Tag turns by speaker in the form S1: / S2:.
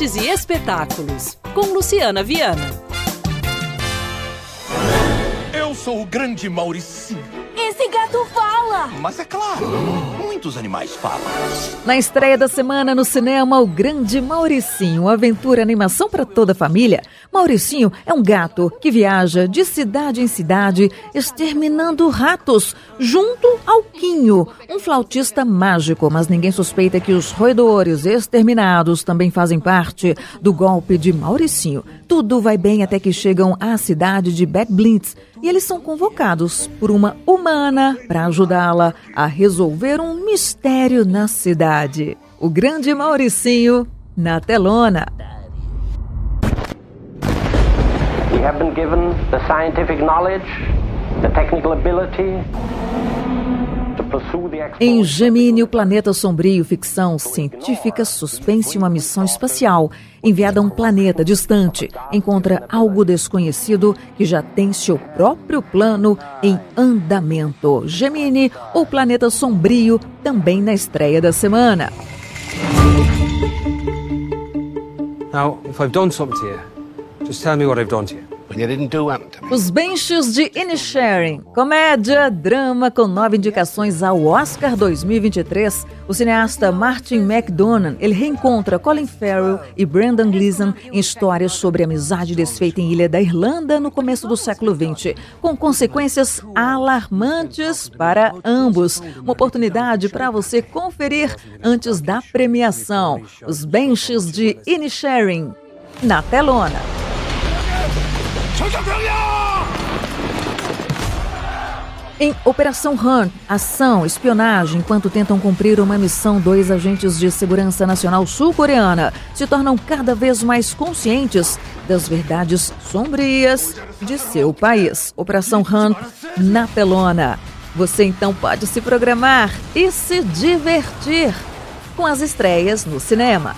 S1: Artes e Espetáculos, com Luciana Viana.
S2: Eu sou o grande Mauricinho.
S3: Esse gato fala!
S2: Mas é claro, muitos animais falam.
S4: Na estreia da semana no cinema, o grande Mauricinho, aventura animação para toda a família. Mauricinho é um gato que viaja de cidade em cidade, exterminando ratos, junto ao Quinho, um flautista mágico, mas ninguém suspeita que os roedores exterminados também fazem parte do golpe de Mauricinho. Tudo vai bem até que chegam à cidade de Bad Blitz e eles são convocados por uma humana para ajudá-la a resolver um mistério na cidade. O grande Mauricinho na telona.
S5: We have been given the scientific knowledge, the technical ability
S4: Em. Gemini, o planeta sombrio, ficção científica, suspense uma missão espacial enviada a um planeta distante. Encontra algo desconhecido que já tem seu próprio plano em andamento. Gemini, o planeta sombrio, também na estreia da semana.
S6: Now, if I've done something to you, just tell me what I've done to you.
S4: Os Benches de Inisharing, comédia, drama com nove indicações ao Oscar 2023. O cineasta Martin McDonagh, ele reencontra Colin Farrell e Brendan Gleeson em histórias sobre amizade desfeita em Ilha da Irlanda no começo do século XX, com consequências alarmantes para ambos. Uma oportunidade para você conferir antes da premiação. Os Benches de Inisharing, na telona. Em Operação Hunt, ação, espionagem, enquanto tentam cumprir uma missão, dois agentes de segurança nacional sul-coreana se tornam cada vez mais conscientes das verdades sombrias de seu país. Operação Hunt na telona. Você então pode se programar e se divertir com as estreias no cinema.